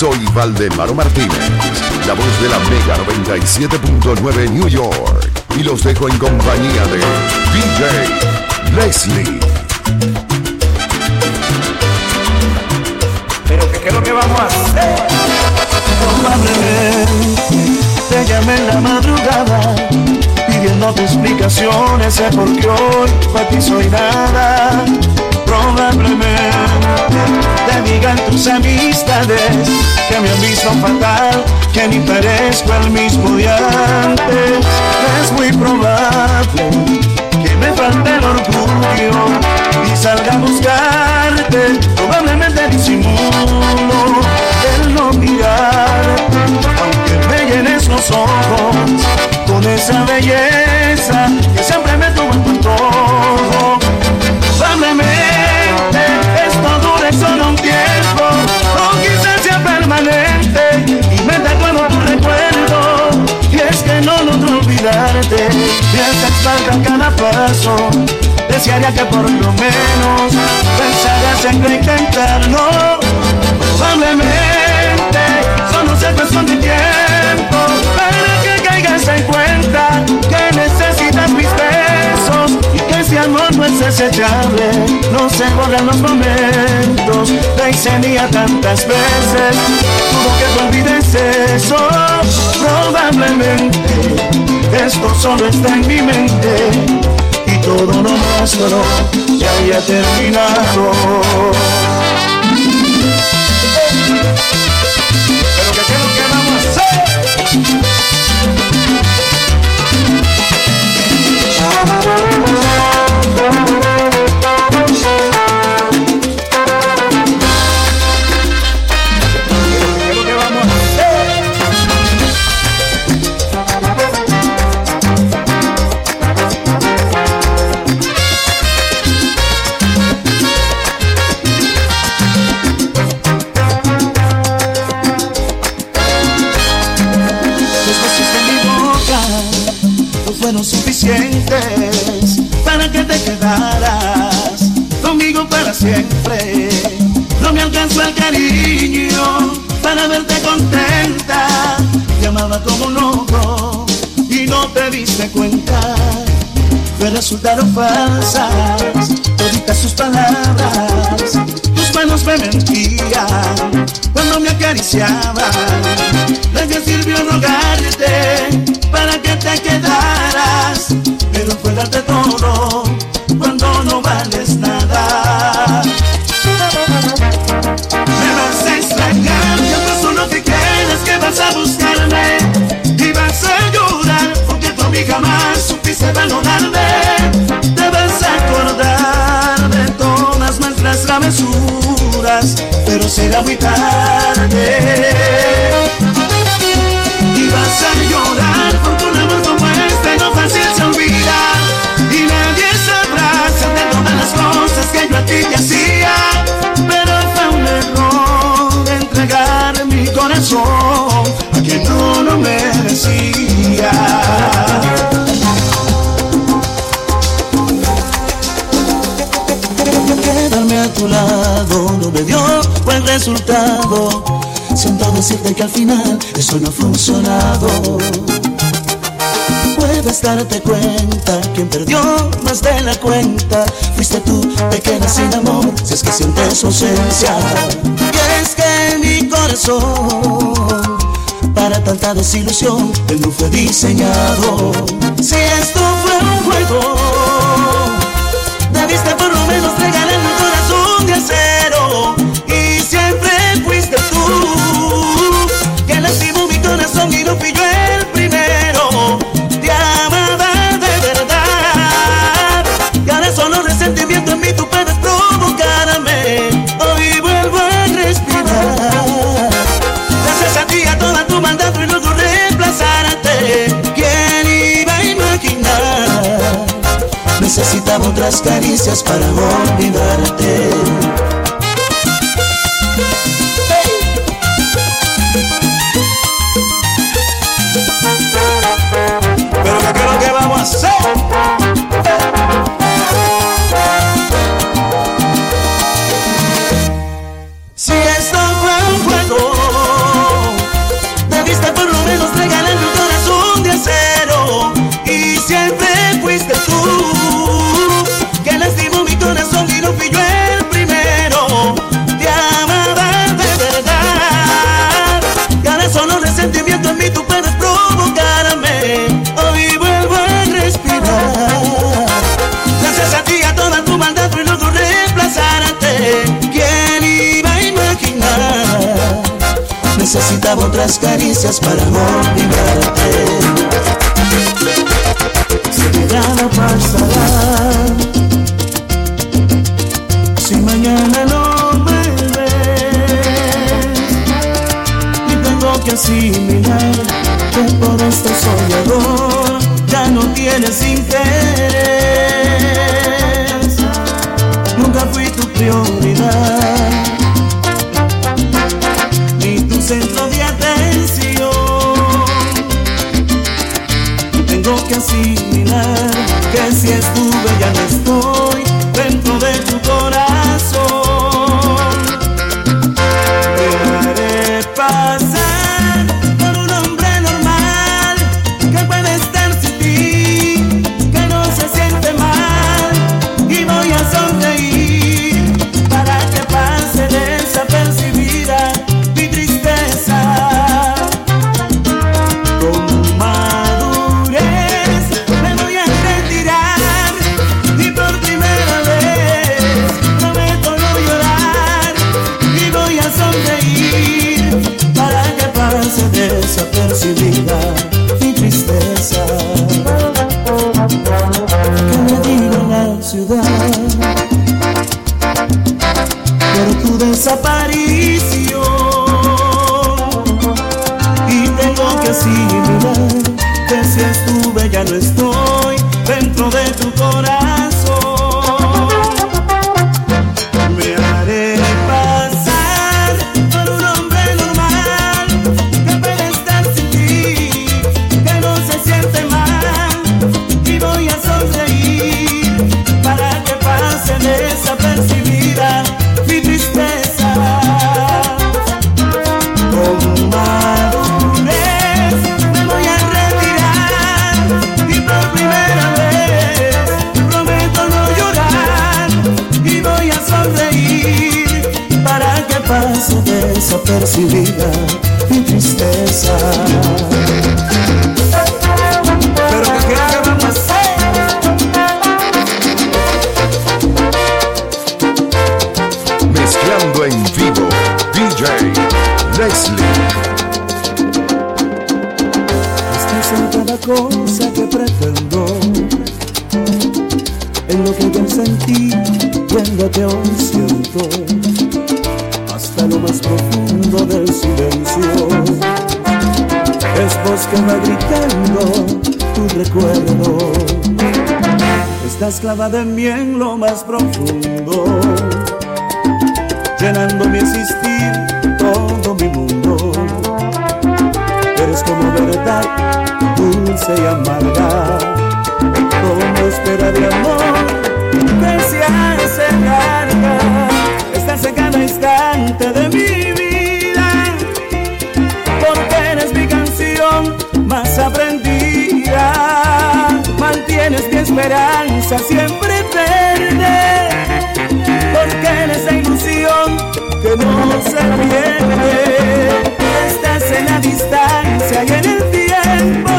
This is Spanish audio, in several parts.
Soy Valdemaro Martínez, la voz de la Mega 97.9 New York. Y los dejo en compañía de DJ Leslie. Pero que qué es lo que vamos a hacer. Probablemente te llamé en la madrugada pidiéndote explicaciones de por qué hoy para ti soy nada. Probablemente te digan tus amistades que me han visto fatal, que ni parezco el mismo de antes. Es muy probable que me falte el orgullo y salga a buscarte. Probablemente disimulo el no mirarte, aunque me llenes los ojos con esa belleza desechable. No se borran los momentos, te hice día tantas veces. Dudo que te olvides eso. Probablemente esto solo está en mi mente y todo lo nuestro ya haya terminado. Pero qué que vamos. Fueron suficientes para que te quedaras conmigo para siempre. No me alcanzó el cariño para verte contenta. Te amaba como un loco y no te diste cuenta. Me resultaron falsas toditas sus palabras. Tus manos me mentían cuando me acariciaban. De qué sirvió rogarte darte todo cuando no vales nada. Me vas a extrañar, yo no soy lo que quieres que vas a buscarme y vas a llorar porque tú a mí jamás supiste valorarme. Te vas a acordar de todas nuestras travesuras, pero será muy tarde. Te hacía. Pero fue un error entregar mi corazón a quien no lo merecía. Quedarme a tu lado no me dio buen resultado. Siento decirte que al final eso no ha funcionado. Puedes darte cuenta, quien perdió más de la cuenta fuiste tú, te quedas sin amor si es que sientes ausencia. Y es que mi corazón para tanta desilusión él no fue diseñado. Si esto fue otras caricias para olvidarte. Otras caricias para olvidarte. Si nada pasará, si mañana no me ves, y tengo que asimilar que por este soñador ya no tienes interés. Por tu desaparición y tengo que asimilar que si estuve ya no estoy dentro de tu corazón. Gritando tu recuerdo. Estás clavada en mí en lo más profundo, llenando mi existir, todo mi mundo. Eres como verdad, dulce y amarga, como espera de amor que se hace larga. Estás en cada instante esperanza siempre verde, porque eres la ilusión que no se pierde. Estás en la distancia y en el tiempo.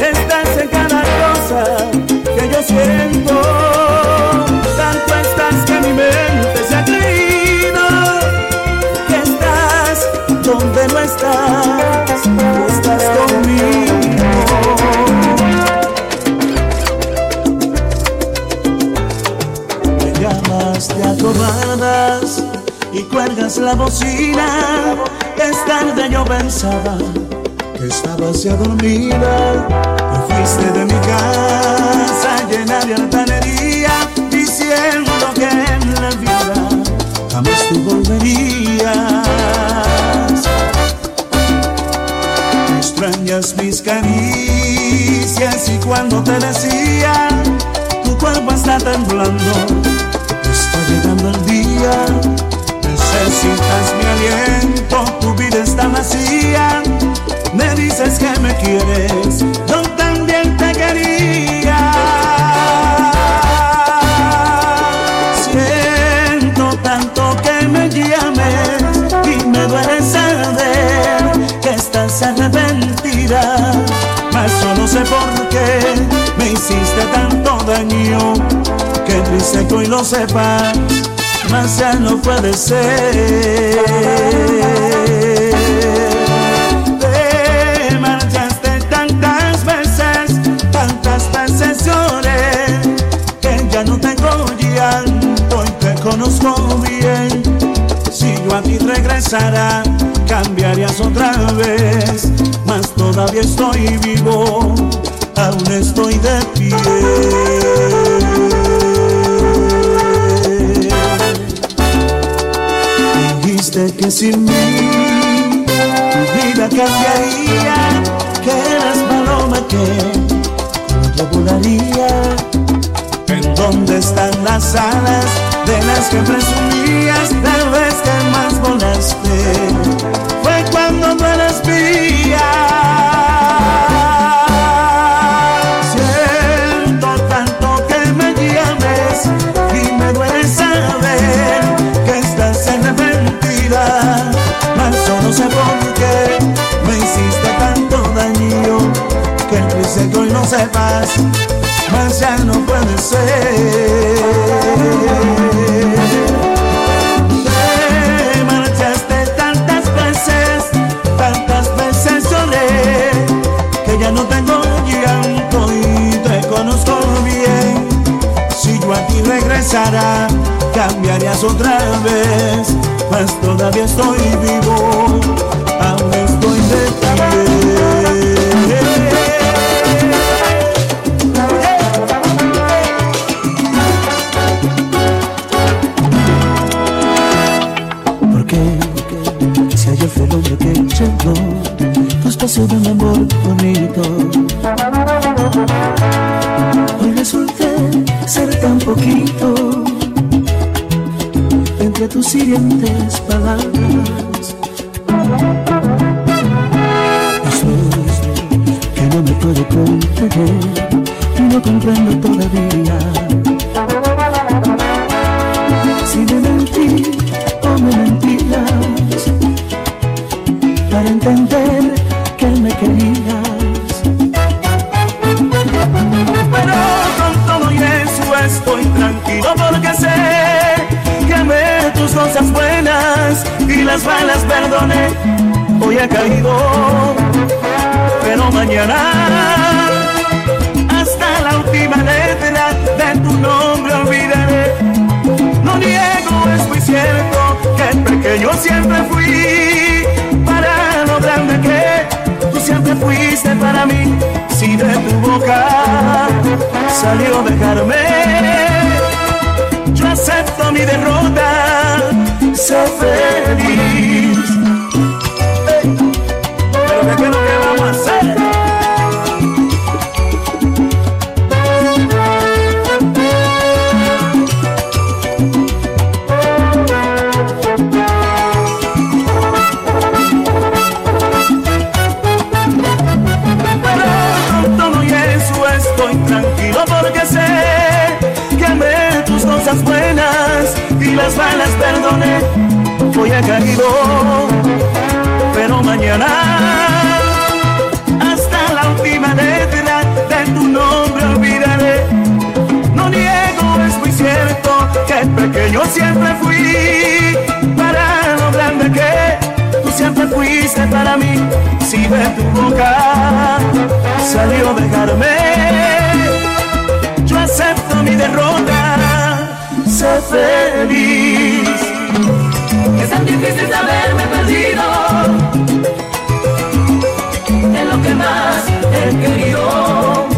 Estás en cada cosa que yo siento. Tanto estás que mi mente se ha creído que estás donde no estás. La bocina. Es tarde yo pensaba que estabas ya dormida. Te fuiste de mi casa llena de altanería, diciendo que en la vida jamás tú volverías. Extrañas mis caricias y cuando te decía, tu cuerpo está temblando, está llegando el día. Necesitas mi aliento, tu vida está vacía. Me dices que me quieres, yo también te quería. Siento tanto que me llames y me duele saber que estás arrepentida. Mas solo sé por qué me hiciste tanto daño. Que triste que hoy lo sepas, más ya no puede ser. Te marchaste tantas veces, tantas veces que ya no tengo llanto y te conozco bien. Si yo a ti regresara, cambiarías otra vez, mas todavía estoy vivo, aún estoy de pie. Que sin mí tu vida cambiaría, que eras paloma que yo volaría. ¿En dónde están las alas de las que presumías? Tal vez que más volaste fue cuando no eras mía. Sepas mas ya no puede ser. Te marchaste tantas veces, tantas veces lloré, que ya no tengo llanto y te conozco bien. Si yo a ti regresara, cambiarías otra vez, mas todavía estoy vivo, y no comprendo todavía. Si me mentí o me mentías para entender que me querías. Pero con todo y eso estoy tranquilo porque sé que amé tus cosas buenas y las malas perdoné. Hoy he caído, pero mañana de tu nombre olvidaré. No niego, es muy cierto que pequeño siempre fui para lo grande que tú siempre fuiste para mí. Si de tu boca salió dejarme, yo acepto mi derrota, las malas perdoné. Hoy he caído, pero mañana hasta la última letra de tu nombre olvidaré. No niego, es muy cierto que pequeño siempre fui para lo grande que tú siempre fuiste para mí. Si de tu boca salió dejarme, yo acepto mi derrota, feliz. Es tan difícil haberme perdido en lo que más he querido.